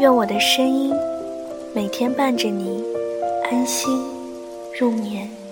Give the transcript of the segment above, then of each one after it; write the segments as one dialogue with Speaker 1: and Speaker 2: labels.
Speaker 1: 愿我的声音每天伴着你安心入眠。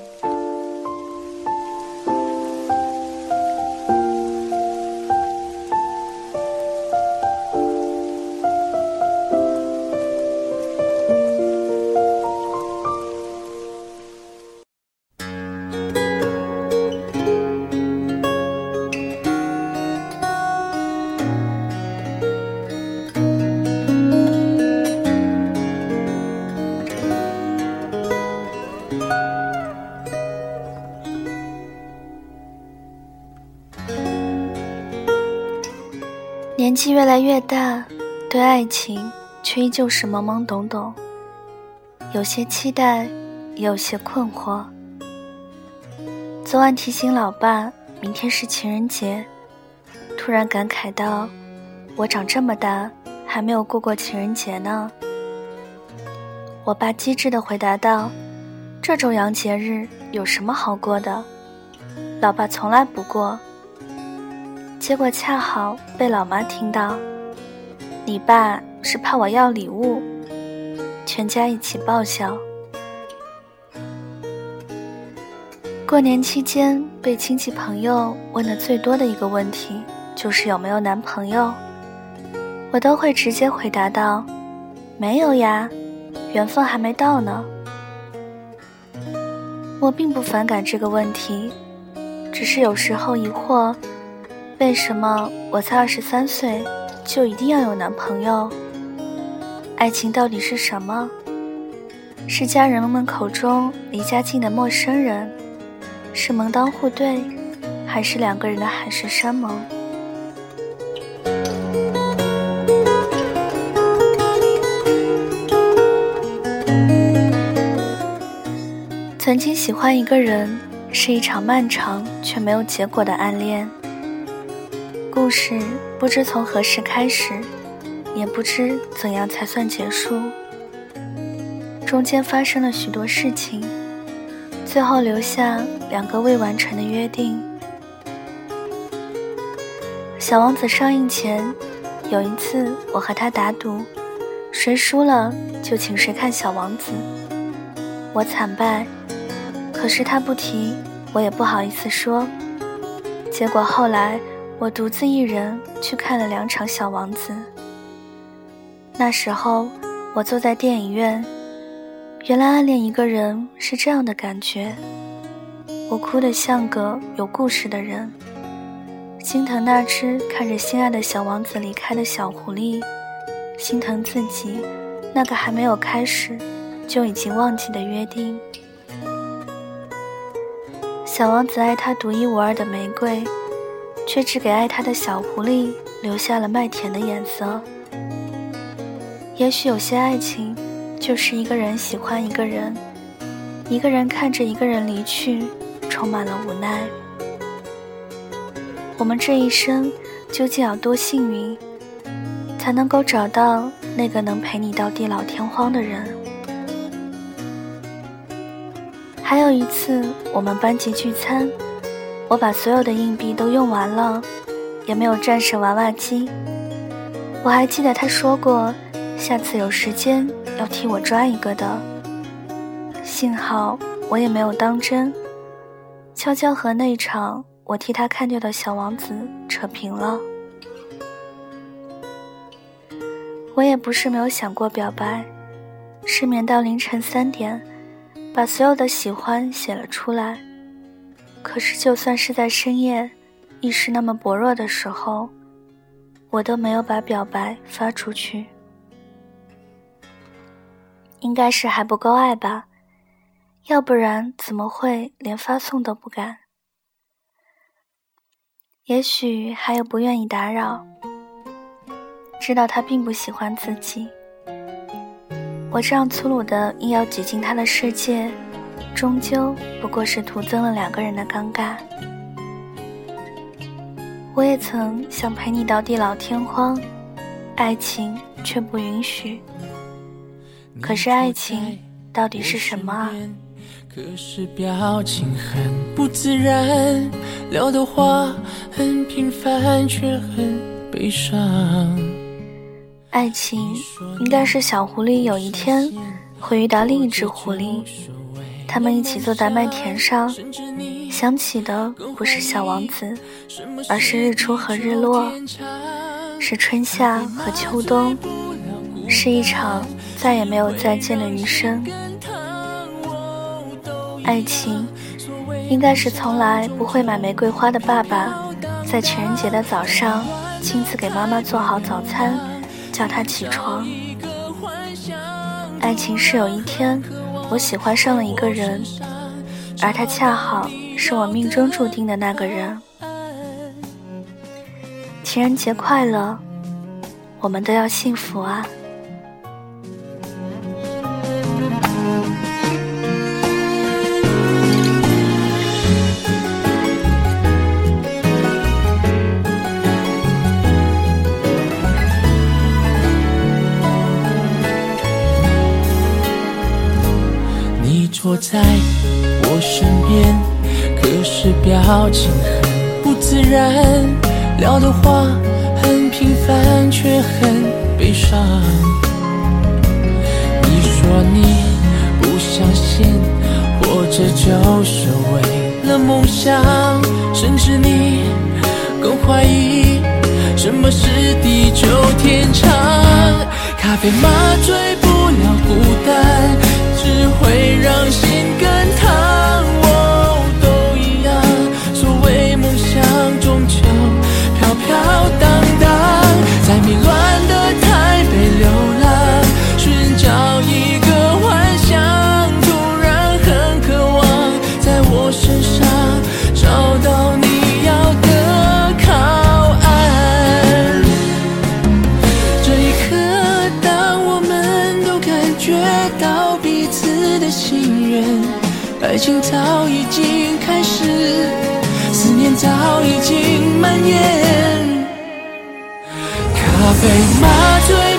Speaker 1: 年纪越来越大，对爱情却依旧是懵懵懂懂，有些期待，也有些困惑。昨晚提醒老爸明天是情人节，突然感慨道：“我长这么大还没有过过情人节呢。”我爸机智的回答道：“这种洋节日有什么好过的？老爸从来不过。”结果恰好被老妈听到，你爸是怕我要礼物，全家一起爆笑。过年期间被亲戚朋友问的最多的一个问题就是有没有男朋友，我都会直接回答道：“没有呀，缘分还没到呢。”我并不反感这个问题，只是有时候疑惑。为什么我才二十三岁就一定要有男朋友？爱情到底是什么？是家人们口中离家近的陌生人，是门当户对，还是两个人的海誓山盟？曾经喜欢一个人，是一场漫长却没有结果的暗恋。故事不知从何时开始，也不知怎样才算结束。中间发生了许多事情，最后留下两个未完成的约定。小王子上映前，有一次我和他打赌，谁输了就请谁看小王子。我惨败，可是他不提，我也不好意思说。结果后来。我独自一人去看了两场《小王子》。那时候，我坐在电影院，原来暗恋一个人是这样的感觉。我哭得像个有故事的人，心疼那只看着心爱的小王子离开的小狐狸，心疼自己那个还没有开始就已经忘记的约定。小王子爱他独一无二的玫瑰。却只给爱他的小狐狸留下了麦田的颜色。也许有些爱情，就是一个人喜欢一个人，一个人看着一个人离去，充满了无奈。我们这一生究竟要多幸运，才能够找到那个能陪你到地老天荒的人？还有一次，我们班级聚餐。我把所有的硬币都用完了，也没有战胜娃娃机。我还记得他说过，下次有时间要替我抓一个的。幸好我也没有当真，悄悄和那场我替他看掉的小王子扯平了。我也不是没有想过表白，失眠到凌晨三点，把所有的喜欢写了出来。可是，就算是在深夜，意识那么薄弱的时候，我都没有把表白发出去。应该是还不够爱吧，要不然怎么会连发送都不敢？也许还有不愿意打扰。知道他并不喜欢自己。我这样粗鲁的硬要挤进他的世界，终究不过是徒增了两个人的尴尬。我也曾想陪你到地老天荒，爱情却不允许。可是爱情到底是什么啊？
Speaker 2: 可是表情很不自然，聊的话很平凡，却很悲伤。
Speaker 1: 爱情应该是小狐狸有一天会遇到另一只狐狸，他们一起坐在麦田上，想起的不是小王子，而是日出和日落，是春夏和秋冬，是一场再也没有再见的余生。爱情应该是从来不会买玫瑰花的爸爸，在情人节的早上亲自给妈妈做好早餐。叫她起床。爱情是有一天，我喜欢上了一个人，而他恰好是我命中注定的那个人。情人节快乐，我们都要幸福啊！
Speaker 2: 坐在我身边，可是表情很不自然，聊的话很平凡，却很悲伤。你说你不相信，活着就是为了梦想，甚至你更怀疑什么是地久天长。咖啡麻醉的心愿，爱情早已经开始，思念早已经蔓延。咖啡麻醉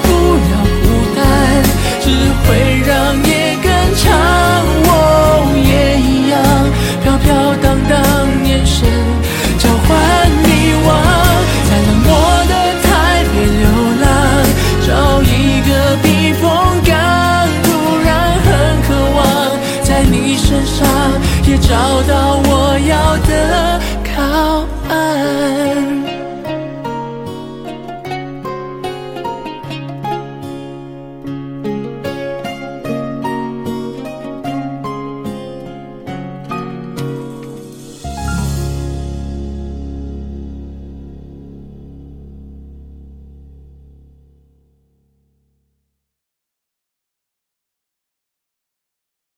Speaker 2: 找到我要的靠